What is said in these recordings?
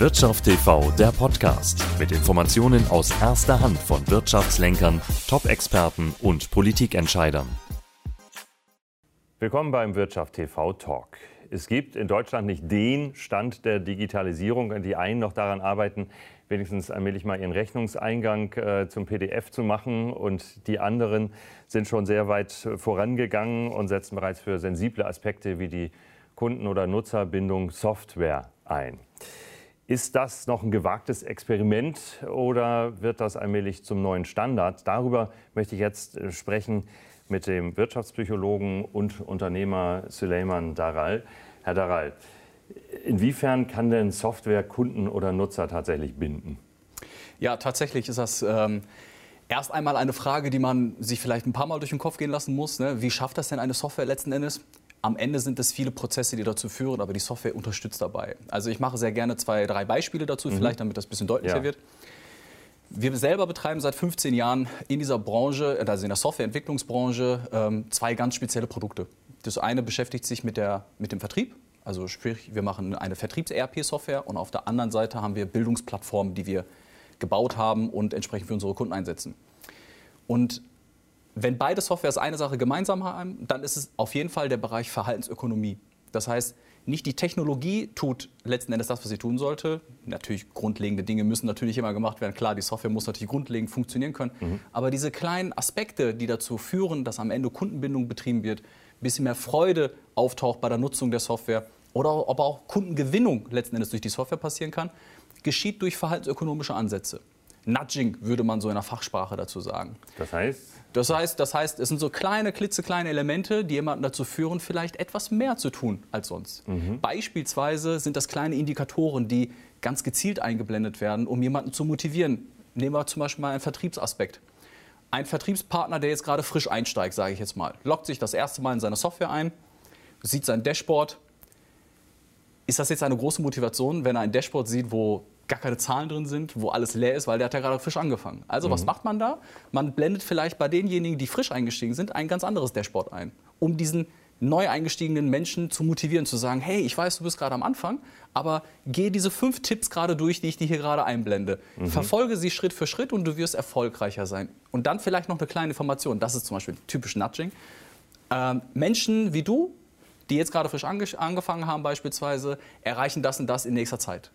Wirtschaft TV, der Podcast mit Informationen aus erster Hand von Wirtschaftslenkern, Top-Experten und Politikentscheidern. Willkommen beim Wirtschaft TV Talk. Es gibt in Deutschland nicht den Stand der Digitalisierung, die einen noch daran arbeiten, wenigstens allmählich mal ihren Rechnungseingang äh, zum PDF zu machen. Und die anderen sind schon sehr weit vorangegangen und setzen bereits für sensible Aspekte wie die Kunden- oder Nutzerbindung Software ein. Ist das noch ein gewagtes Experiment oder wird das allmählich zum neuen Standard? Darüber möchte ich jetzt äh, sprechen mit dem Wirtschaftspsychologen und Unternehmer Suleiman Daral. Herr Daral, inwiefern kann denn Software Kunden oder Nutzer tatsächlich binden? Ja, tatsächlich ist das ähm, erst einmal eine Frage, die man sich vielleicht ein paar Mal durch den Kopf gehen lassen muss. Ne? Wie schafft das denn eine Software letzten Endes? Am Ende sind es viele Prozesse, die dazu führen, aber die Software unterstützt dabei. Also ich mache sehr gerne zwei, drei Beispiele dazu, mhm. vielleicht damit das ein bisschen deutlicher ja. wird. Wir selber betreiben seit 15 Jahren in dieser Branche, also in der Softwareentwicklungsbranche, ähm, zwei ganz spezielle Produkte. Das eine beschäftigt sich mit, der, mit dem Vertrieb, also sprich, wir machen eine Vertriebs-ERP-Software und auf der anderen Seite haben wir Bildungsplattformen, die wir gebaut haben und entsprechend für unsere Kunden einsetzen. Und wenn beide Softwares eine Sache gemeinsam haben, dann ist es auf jeden Fall der Bereich Verhaltensökonomie. Das heißt, nicht die Technologie tut letzten Endes das, was sie tun sollte. Natürlich, grundlegende Dinge müssen natürlich immer gemacht werden. Klar, die Software muss natürlich grundlegend funktionieren können. Mhm. Aber diese kleinen Aspekte, die dazu führen, dass am Ende Kundenbindung betrieben wird, ein bisschen mehr Freude auftaucht bei der Nutzung der Software oder aber auch Kundengewinnung letzten Endes durch die Software passieren kann, geschieht durch verhaltensökonomische Ansätze. Nudging würde man so in der Fachsprache dazu sagen. Das heißt? Das heißt, das heißt, es sind so kleine, klitzekleine Elemente, die jemanden dazu führen, vielleicht etwas mehr zu tun als sonst. Mhm. Beispielsweise sind das kleine Indikatoren, die ganz gezielt eingeblendet werden, um jemanden zu motivieren. Nehmen wir zum Beispiel mal einen Vertriebsaspekt. Ein Vertriebspartner, der jetzt gerade frisch einsteigt, sage ich jetzt mal, loggt sich das erste Mal in seine Software ein, sieht sein Dashboard. Ist das jetzt eine große Motivation, wenn er ein Dashboard sieht, wo gar keine Zahlen drin sind, wo alles leer ist, weil der hat ja gerade frisch angefangen. Also mhm. was macht man da? Man blendet vielleicht bei denjenigen, die frisch eingestiegen sind, ein ganz anderes Dashboard ein, um diesen neu eingestiegenen Menschen zu motivieren, zu sagen, hey, ich weiß, du bist gerade am Anfang, aber geh diese fünf Tipps gerade durch, die ich dir hier gerade einblende. Mhm. Verfolge sie Schritt für Schritt und du wirst erfolgreicher sein. Und dann vielleicht noch eine kleine Information, das ist zum Beispiel typisch Nudging. Ähm, Menschen wie du, die jetzt gerade frisch ange angefangen haben beispielsweise, erreichen das und das in nächster Zeit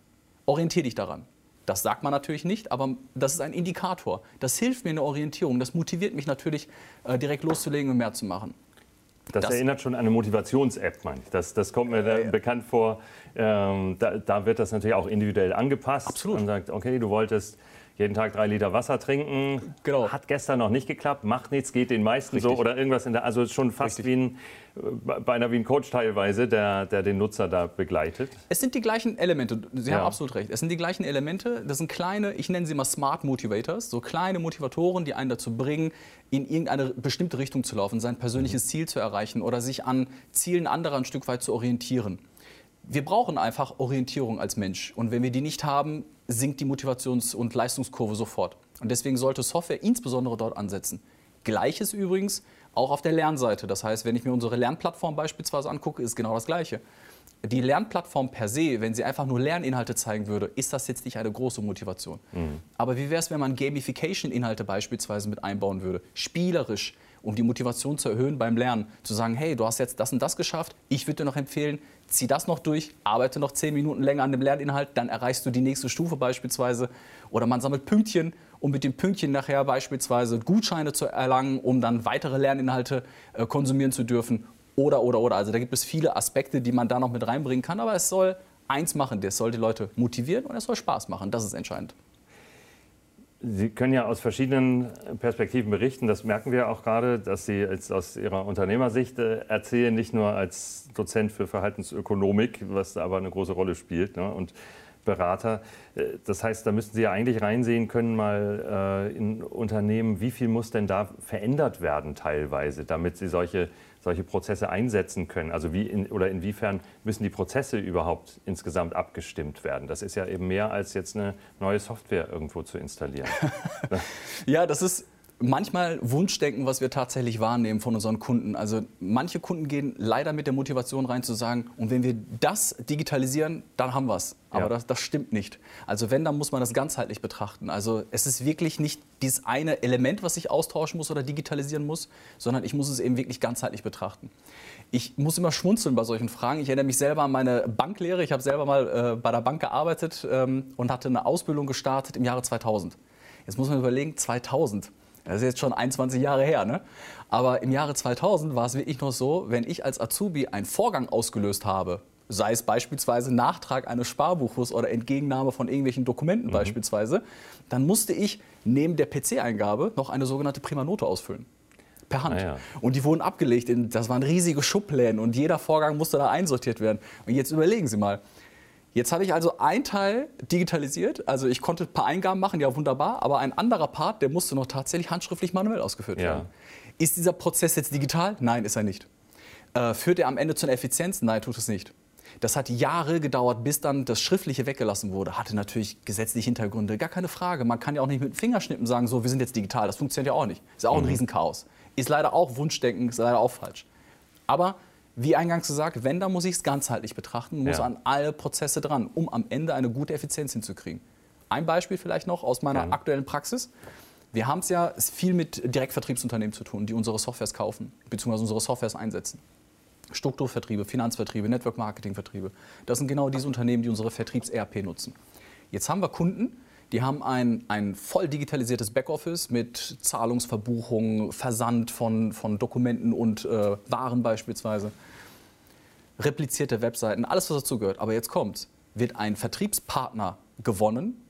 orientiere dich daran. Das sagt man natürlich nicht, aber das ist ein Indikator. Das hilft mir in der Orientierung. Das motiviert mich natürlich, äh, direkt loszulegen und mehr zu machen. Das, das erinnert schon an eine Motivations-App, meine ich. Das, das kommt mir ja, ja. bekannt vor. Ähm, da, da, wird das natürlich auch individuell angepasst. Absolut. Man sagt, okay, du wolltest jeden Tag drei Liter Wasser trinken. Genau. Hat gestern noch nicht geklappt, macht nichts, geht den meisten Richtig. so oder irgendwas in der. Also schon fast Richtig. wie ein, äh, beinahe wie ein Coach teilweise, der, der den Nutzer da begleitet. Es sind die gleichen Elemente. Sie ja. haben absolut recht. Es sind die gleichen Elemente. Das sind kleine, ich nenne sie mal Smart Motivators, so kleine Motivatoren, die einen dazu bringen, in irgendeine bestimmte Richtung zu laufen, sein persönliches mhm. Ziel zu erreichen oder sich an Zielen anderer ein Stück weit zu orientieren wir brauchen einfach Orientierung als Mensch. Und wenn wir die nicht haben, sinkt die Motivations- und Leistungskurve sofort. Und deswegen sollte Software insbesondere dort ansetzen. Gleiches übrigens auch auf der Lernseite. Das heißt, wenn ich mir unsere Lernplattform beispielsweise angucke, ist genau das Gleiche. Die Lernplattform per se, wenn sie einfach nur Lerninhalte zeigen würde, ist das jetzt nicht eine große Motivation. Mhm. Aber wie wäre es, wenn man Gamification-Inhalte beispielsweise mit einbauen würde? Spielerisch, um die Motivation zu erhöhen beim Lernen. Zu sagen, hey, du hast jetzt das und das geschafft, ich würde dir noch empfehlen, zieh das noch durch, arbeite noch zehn Minuten länger an dem Lerninhalt, dann erreichst du die nächste Stufe beispielsweise. Oder man sammelt Pünktchen, um mit den Pünktchen nachher beispielsweise Gutscheine zu erlangen, um dann weitere Lerninhalte äh, konsumieren zu dürfen. Oder, oder, oder. Also da gibt es viele Aspekte, die man da noch mit reinbringen kann. Aber es soll eins machen, das soll die Leute motivieren und es soll Spaß machen. Das ist entscheidend. Sie können ja aus verschiedenen Perspektiven berichten. Das merken wir auch gerade, dass Sie jetzt aus Ihrer Unternehmersicht äh, erzählen, nicht nur als Dozent für Verhaltensökonomik, was da aber eine große Rolle spielt, ne, und Berater. Äh, das heißt, da müssten Sie ja eigentlich reinsehen können, mal äh, in Unternehmen, wie viel muss denn da verändert werden teilweise, damit Sie solche solche Prozesse einsetzen können? Also wie in, oder inwiefern müssen die Prozesse überhaupt insgesamt abgestimmt werden? Das ist ja eben mehr als jetzt eine neue Software irgendwo zu installieren. ja, das ist manchmal Wunschdenken, was wir tatsächlich wahrnehmen von unseren Kunden. Also manche Kunden gehen leider mit der Motivation rein zu sagen, und wenn wir das digitalisieren, dann haben wir es. Aber ja. das, das, stimmt nicht. Also wenn, dann muss man das ganzheitlich betrachten. Also es ist wirklich nicht dieses eine Element, was ich austauschen muss oder digitalisieren muss, sondern ich muss es eben wirklich ganzheitlich betrachten. Ich muss immer schmunzeln bei solchen Fragen. Ich erinnere mich selber an meine Banklehre. Ich habe selber mal äh, bei der Bank gearbeitet ähm, und hatte eine Ausbildung gestartet im Jahre 2000. Jetzt muss man überlegen, 2000 das ist jetzt schon 21 Jahre her. Ne? Aber im Jahre 2000 war es wirklich noch so, wenn ich als Azubi einen Vorgang ausgelöst habe, sei es beispielsweise Nachtrag eines Sparbuches oder Entgegennahme von irgendwelchen Dokumenten mhm. beispielsweise, dann musste ich neben der PC-Eingabe noch eine sogenannte Primanote ausfüllen. Per Hand. Ah, ja. Und die wurden abgelegt. In, das waren riesige Schubläden und jeder Vorgang musste da einsortiert werden. Und jetzt überlegen Sie mal, Jetzt habe ich also einen Teil digitalisiert, also ich konnte ein paar Eingaben machen, ja wunderbar, aber ein anderer Part, der musste noch tatsächlich handschriftlich manuell ausgeführt werden. Ist dieser Prozess jetzt digital? Nein, ist er nicht. Äh, führt er am Ende zu einer Effizienz? Nein, tut es nicht. Das hat Jahre gedauert, bis dann das Schriftliche weggelassen wurde. Hatte natürlich gesetzliche Hintergründe, gar keine Frage. Man kann ja auch nicht mit dem Fingerschnippen sagen, so, wir sind jetzt digital. Das funktioniert ja auch nicht. Ist auch ein mhm. Riesenchaos. Ist leider auch Wunschdenken, ist leider auch falsch. Aber wie eingangs gesagt, wenn, dann muss ich es ganzheitlich betrachten, muss ja. an alle Prozesse dran, um am Ende eine gute Effizienz hinzukriegen. Ein Beispiel vielleicht noch aus meiner ja. aktuellen Praxis. Wir haben es ja viel mit Direktvertriebsunternehmen zu tun, die unsere Softwares kaufen bzw. unsere Softwares einsetzen. Strukturvertriebe, Finanzvertriebe, Network-Marketing-Vertriebe. Das sind genau diese Unternehmen, die unsere Vertriebs-ERP nutzen. Jetzt haben wir Kunden, die haben ein, ein voll digitalisiertes Backoffice mit Zahlungsverbuchung, Versand von, von Dokumenten und äh, Waren beispielsweise replizierte Webseiten, alles, was dazugehört. Aber jetzt kommt, wird ein Vertriebspartner gewonnen,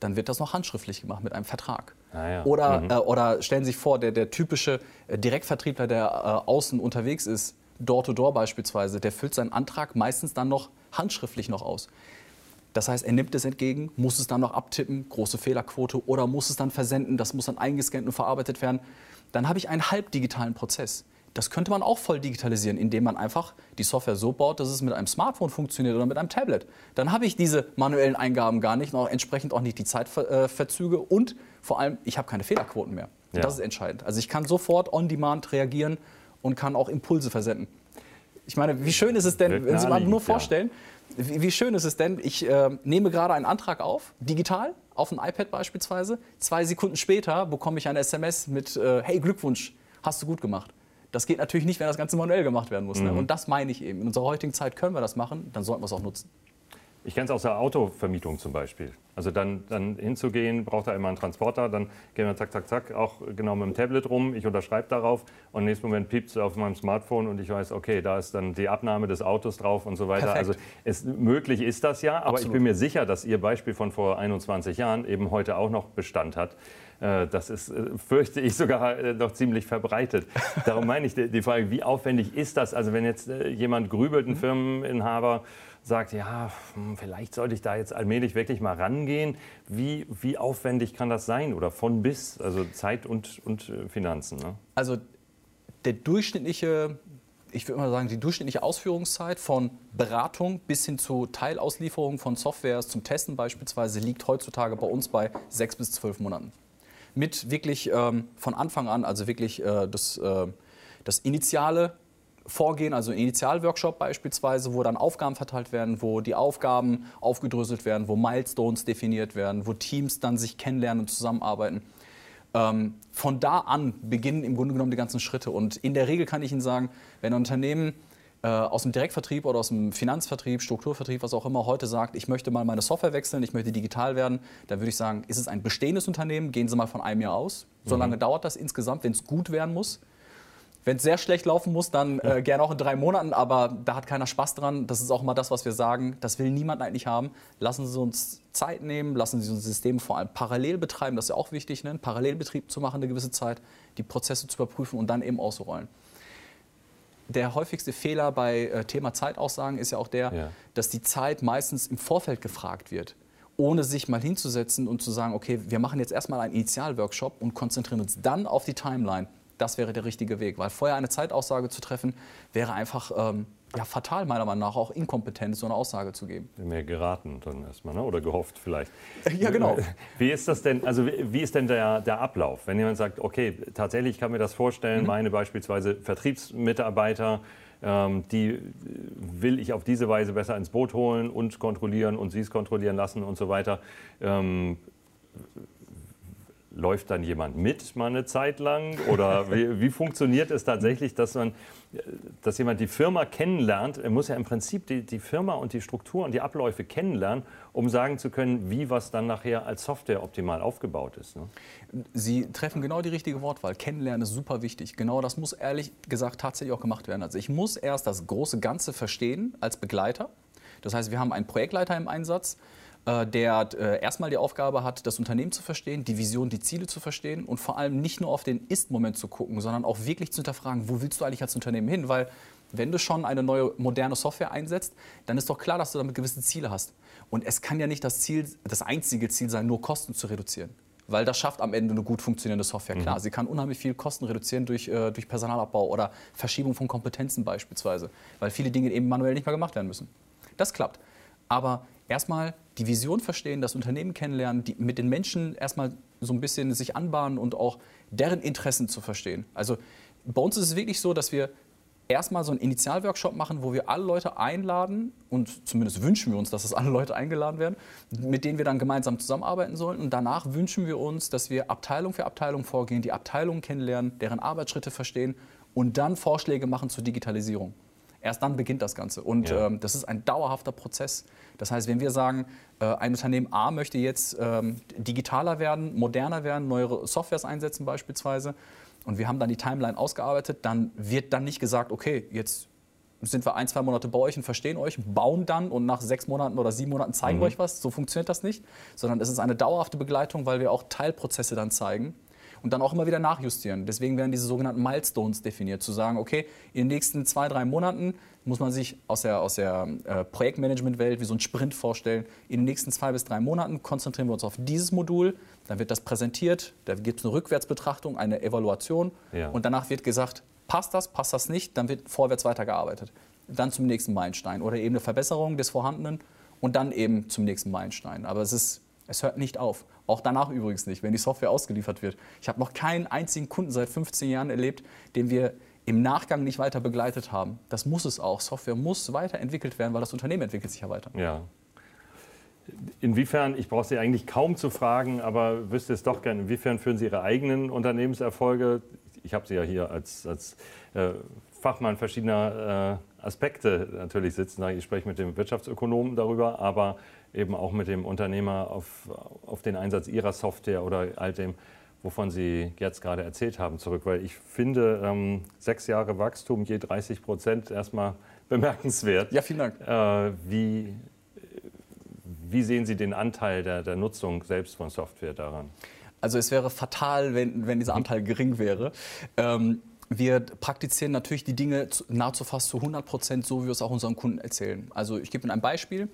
dann wird das noch handschriftlich gemacht mit einem Vertrag. Ah ja. oder, mhm. äh, oder stellen Sie sich vor, der, der typische äh, Direktvertriebler, der äh, außen unterwegs ist, Door-to-Door -door beispielsweise, der füllt seinen Antrag meistens dann noch handschriftlich noch aus. Das heißt, er nimmt es entgegen, muss es dann noch abtippen, große Fehlerquote, oder muss es dann versenden, das muss dann eingescannt und verarbeitet werden. Dann habe ich einen halbdigitalen Prozess. Das könnte man auch voll digitalisieren, indem man einfach die Software so baut, dass es mit einem Smartphone funktioniert oder mit einem Tablet. Dann habe ich diese manuellen Eingaben gar nicht und auch entsprechend auch nicht die Zeitverzüge und vor allem, ich habe keine Fehlerquoten mehr. Ja. Das ist entscheidend. Also ich kann sofort on demand reagieren und kann auch Impulse versenden. Ich meine, wie schön ist es denn, wenn Sie mal nur vorstellen, ja. Wie, wie, schön ist es denn, ich äh, nehme gerade einen Antrag auf, digital, auf ein iPad beispielsweise. Zwei Sekunden später bekomme ich eine SMS mit, äh, hey Glückwunsch, hast du gut gemacht. Das geht natürlich nicht, wenn das Ganze manuell gemacht werden muss. Ne? Mhm. Ne? Und das meine ich eben. In unserer heutigen Zeit können wir das machen, dann sollten wir es auch nutzen. Ich kenne es aus der Autovermietung zum Beispiel. Also dann, dann hinzugehen, braucht er immer einen Transporter, dann gehen wir zack, zack, zack, auch genau mit dem Tablet rum, ich unterschreibe darauf und im nächsten Moment piept es auf meinem Smartphone und ich weiß, okay, da ist dann die Abnahme des Autos drauf und so weiter. Perfekt. Also es, möglich ist das ja, aber Absolut. ich bin mir sicher, dass Ihr Beispiel von vor 21 Jahren eben heute auch noch Bestand hat. Äh, das ist, äh, fürchte ich, sogar äh, noch ziemlich verbreitet. Darum meine ich die Frage, wie aufwendig ist das? Also wenn jetzt jemand grübelt, ein mhm. Firmeninhaber, sagt, ja, hm, vielleicht sollte ich da jetzt allmählich wirklich mal rangehen. Wie, wie aufwendig kann das sein oder von bis, also Zeit und, und Finanzen? Ne? Also der durchschnittliche, ich würde mal sagen, die durchschnittliche Ausführungszeit von Beratung bis hin zu Teilauslieferung von Softwares zum Testen beispielsweise liegt heutzutage bei uns bei sechs bis zwölf Monaten mit wirklich ähm, von Anfang an, also wirklich äh, das, äh, das initiale Vorgehen, also ein Initialworkshop beispielsweise, wo dann Aufgaben verteilt werden, wo die Aufgaben aufgedröselt werden, wo Milestones definiert werden, wo Teams dann sich kennenlernen und zusammenarbeiten. Ähm, von da an beginnen im Grunde genommen die ganzen Schritte. Und in der Regel kann ich Ihnen sagen, wenn ein Unternehmen äh, aus dem Direktvertrieb oder aus dem Finanzvertrieb, Strukturvertrieb, was auch immer, heute sagt, ich möchte mal meine Software wechseln, ich möchte digital werden, dann würde ich sagen, ist es ein bestehendes Unternehmen, gehen Sie mal von einem Jahr aus. So mhm. lange dauert das insgesamt, wenn es gut werden muss. Wenn es sehr schlecht laufen muss, dann äh, gerne auch in drei Monaten, aber da hat keiner Spaß dran. Das ist auch mal das, was wir sagen. Das will niemand eigentlich haben. Lassen Sie uns Zeit nehmen, lassen Sie uns System vor allem parallel betreiben. Das ist ja auch wichtig, ne? einen Parallelbetrieb zu machen, eine gewisse Zeit, die Prozesse zu überprüfen und dann eben auszurollen der häufigste Fehler bei äh, Thema Zeitaussagen ist ja auch der, ja. dass die Zeit meistens im Vorfeld gefragt wird, ohne sich mal hinzusetzen und zu sagen, okay, wir machen jetzt erstmal einen Initialworkshop und konzentrieren uns dann auf die Timeline. Das wäre der richtige Weg, weil vorher eine Zeitaussage zu treffen, wäre einfach ähm, ja, fatal meiner Meinung nach, auch inkompetent, so eine Aussage zu geben. Mehr geraten dann erstmal, ne? oder gehofft vielleicht. Ja, genau. Wie ist das denn, also wie ist denn der, der Ablauf? Wenn jemand sagt, okay, tatsächlich kann mir das vorstellen, mhm. meine beispielsweise Vertriebsmitarbeiter, ähm, die will ich auf diese Weise besser ins Boot holen und kontrollieren und sie es kontrollieren lassen und so weiter. Ähm, läuft dann jemand mit mal eine Zeit lang? Oder wie, wie, funktioniert es tatsächlich, dass, man, dass jemand die Firma kennenlernt? Er muss ja im Prinzip die, die Firma und die Struktur und die Abläufe kennenlernen, um sagen zu können, wie was dann nachher als Software optimal aufgebaut ist. Ne? Sie treffen genau die richtige Wortwahl. Kennenlernen ist super wichtig. Genau das muss ehrlich gesagt tatsächlich auch gemacht werden. Also ich muss erst das große Ganze verstehen als Begleiter. Das heißt, wir haben einen Projektleiter im Einsatz, der äh, erstmal die Aufgabe hat, das Unternehmen zu verstehen, die Vision, die Ziele zu verstehen und vor allem nicht nur auf den Ist-Moment zu gucken, sondern auch wirklich zu hinterfragen, wo willst du eigentlich als Unternehmen hin? Weil wenn du schon eine neue moderne Software einsetzt, dann ist doch klar, dass du damit gewisse Ziele hast. Und es kann ja nicht das Ziel, das einzige Ziel sein, nur Kosten zu reduzieren. Weil das schafft am Ende eine gut funktionierende Software. Klar, mhm. sie kann unheimlich viel Kosten reduzieren durch, äh, durch Personalabbau oder Verschiebung von Kompetenzen beispielsweise, weil viele Dinge eben manuell nicht mehr gemacht werden müssen. Das klappt. Aber erstmal die Vision verstehen, das Unternehmen kennenlernen, die, mit den Menschen erstmal so ein bisschen sich anbahnen und auch deren Interessen zu verstehen. Also bei uns ist es wirklich so, dass wir erstmal so einen Initialworkshop machen, wo wir alle Leute einladen und zumindest wünschen wir uns, dass es alle Leute eingeladen werden, mit denen wir dann gemeinsam zusammenarbeiten sollen. Und danach wünschen wir uns, dass wir Abteilung für Abteilung vorgehen, die Abteilungen kennenlernen, deren Arbeitsschritte verstehen und dann Vorschläge machen zur Digitalisierung. Erst dann beginnt das Ganze. Und ja. ähm, das ist ein dauerhafter Prozess. Das heißt, wenn wir sagen, äh, ein Unternehmen A möchte jetzt ähm, digitaler werden, moderner werden, neuere Softwares einsetzen beispielsweise, und wir haben dann die Timeline ausgearbeitet, dann wird dann nicht gesagt, okay, jetzt sind wir ein, zwei Monate bei euch und verstehen euch, bauen dann und nach sechs Monaten oder sieben Monaten zeigen mhm. euch was. So funktioniert das nicht, sondern es ist eine dauerhafte Begleitung, weil wir auch Teilprozesse dann zeigen und dann auch immer wieder nachjustieren. Deswegen werden diese sogenannten Milestones definiert, zu sagen, okay, in den nächsten zwei, drei Monaten muss man sich aus der, aus der äh, Projektmanagement-Welt wie so ein Sprint vorstellen. In den nächsten zwei bis drei Monaten konzentrieren wir uns auf dieses Modul, dann wird das präsentiert, da gibt es eine Rückwärtsbetrachtung, eine Evaluation ja. und danach wird gesagt, passt das, passt das nicht, dann wird vorwärts weitergearbeitet. Dann zum nächsten Meilenstein oder eben eine Verbesserung des Vorhandenen und dann eben zum nächsten Meilenstein. Aber es ist es hört nicht auf. Auch danach übrigens nicht, wenn die Software ausgeliefert wird. Ich habe noch keinen einzigen Kunden seit 15 Jahren erlebt, den wir im Nachgang nicht weiter begleitet haben. Das muss es auch. Software muss weiterentwickelt werden, weil das Unternehmen entwickelt sich ja weiter. Ja. Inwiefern, ich brauche Sie eigentlich kaum zu fragen, aber wüsste es doch gerne, inwiefern führen Sie Ihre eigenen Unternehmenserfolge? Ich habe Sie ja hier als, als äh, Fachmann verschiedener äh, Aspekte natürlich sitzen. Ich spreche mit dem Wirtschaftsökonomen darüber, aber eben auch mit dem Unternehmer auf, auf den Einsatz Ihrer Software oder all dem, wovon Sie jetzt gerade erzählt haben, zurück. Weil ich finde, ähm, sechs Jahre Wachstum, je 30 Prozent, erstmal bemerkenswert. Ja, vielen Dank. Äh, wie, wie sehen Sie den Anteil der, der Nutzung selbst von Software daran? Also es wäre fatal, wenn, wenn dieser Anteil gering wäre. Ähm, wir praktizieren natürlich die Dinge nahezu fast zu 100 Prozent so, wie wir es auch unseren Kunden erzählen. Also ich gebe Ihnen ein Beispiel.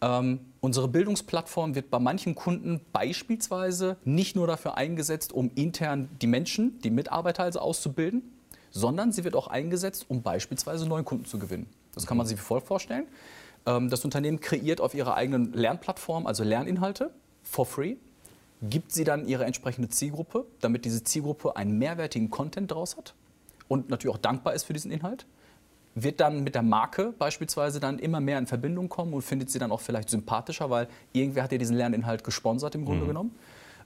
Ähm, unsere Bildungsplattform wird bei manchen Kunden beispielsweise nicht nur dafür eingesetzt, um intern die Menschen, die Mitarbeiter also auszubilden, sondern sie wird auch eingesetzt, um beispielsweise neuen Kunden zu gewinnen. Das kann man sich wie folgt vorstellen. Ähm, das Unternehmen kreiert auf ihrer eigenen Lernplattform also Lerninhalte for free, gibt sie dann ihre entsprechende Zielgruppe, damit diese Zielgruppe einen mehrwertigen Content draus hat und natürlich auch dankbar ist für diesen Inhalt wird dann mit der Marke beispielsweise dann immer mehr in Verbindung kommen und findet sie dann auch vielleicht sympathischer, weil irgendwer hat ja diesen Lerninhalt gesponsert im Grunde mhm. genommen.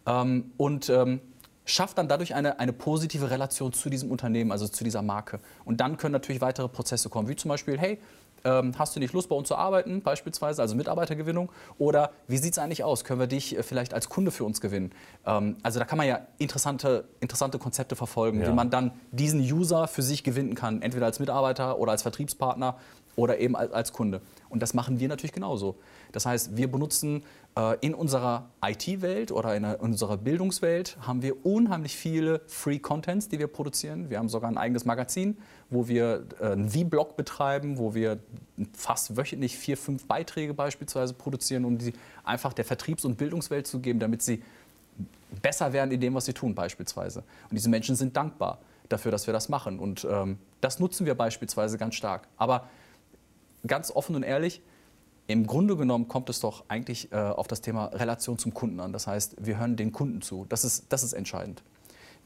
Ähm, und ähm, schafft dann dadurch eine, eine positive Relation zu diesem Unternehmen, also zu dieser Marke. Und dann können natürlich weitere Prozesse kommen, wie zum Beispiel, hey, ähm, hast du nicht Lust bei uns zu arbeiten, beispielsweise, also Mitarbeitergewinnung? Oder wie sieht es eigentlich aus? Können wir dich äh, vielleicht als Kunde für uns gewinnen? Ähm, also da kann man ja interessante, interessante Konzepte verfolgen, ja. wie man dann diesen User für sich gewinnen kann, entweder als Mitarbeiter oder als Vertriebspartner oder eben als, als Kunde. Und das machen wir natürlich genauso. Das heißt, wir benutzen in unserer IT-Welt oder in, unserer Bildungswelt haben wir unheimlich viele Free Contents, die wir produzieren. Wir haben sogar ein eigenes Magazin, wo wir äh, einen V-Blog betreiben, wo wir fast wöchentlich vier, fünf Beiträge beispielsweise produzieren, um die einfach der Vertriebs- und Bildungswelt zu geben, damit sie besser werden in dem, was sie tun beispielsweise. Und diese Menschen sind dankbar dafür, dass wir das machen. Und ähm, das nutzen wir beispielsweise ganz stark. Aber ganz offen und ehrlich, im Grunde genommen kommt es doch eigentlich äh, auf das Thema Relation zum Kunden an. Das heißt, wir hören den Kunden zu. Das ist, das ist entscheidend.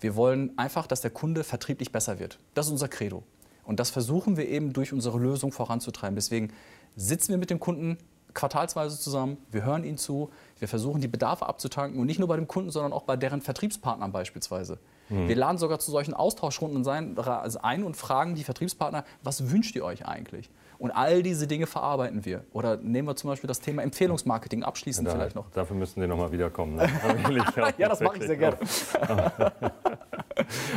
Wir wollen einfach, dass der Kunde vertrieblich besser wird. Das ist unser Credo. Und das versuchen wir eben durch unsere Lösung voranzutreiben. Deswegen sitzen wir mit dem Kunden quartalsweise zusammen, wir hören ihnen zu, wir versuchen die Bedarfe abzutanken und nicht nur bei dem Kunden, sondern auch bei deren Vertriebspartnern beispielsweise. Mhm. Wir laden sogar zu solchen Austauschrunden ein und fragen die Vertriebspartner, was wünscht ihr euch eigentlich? Und all diese Dinge verarbeiten wir. Oder nehmen wir zum Beispiel das Thema Empfehlungsmarketing abschließend da, vielleicht noch. Dafür müssen Sie noch mal wiederkommen. Ne? ja, das mache ich sehr gerne.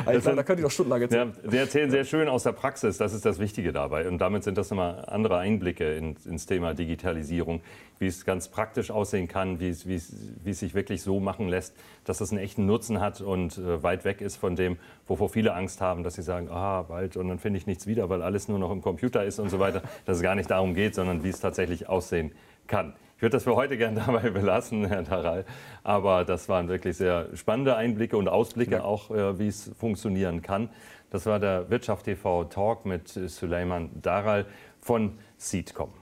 also, sind, da könnt ihr doch stundenlang erzählen. Ja, Sie erzählen sehr schön aus der Praxis, das ist das Wichtige dabei. Und damit sind das nochmal andere Einblicke in, ins Thema Digitalisierung, wie es ganz praktisch aussehen kann, wie es, wie, es, wie es sich wirklich so machen lässt, dass es einen echten Nutzen hat und äh, weit weg ist von dem, wovor viele Angst haben, dass sie sagen, ah, bald und dann finde ich nichts wieder, weil alles nur noch im Computer ist und so weiter. Dass es gar nicht darum geht, sondern wie es tatsächlich aussehen kann. Ich würde das für heute gerne dabei belassen, Herr Taral. Aber das waren wirklich sehr spannende Einblicke und Ausblicke ja. auch, äh, wie es funktionieren kann. Das war der Wirtschaft TV Talk mit Suleiman Daral von Seedcom.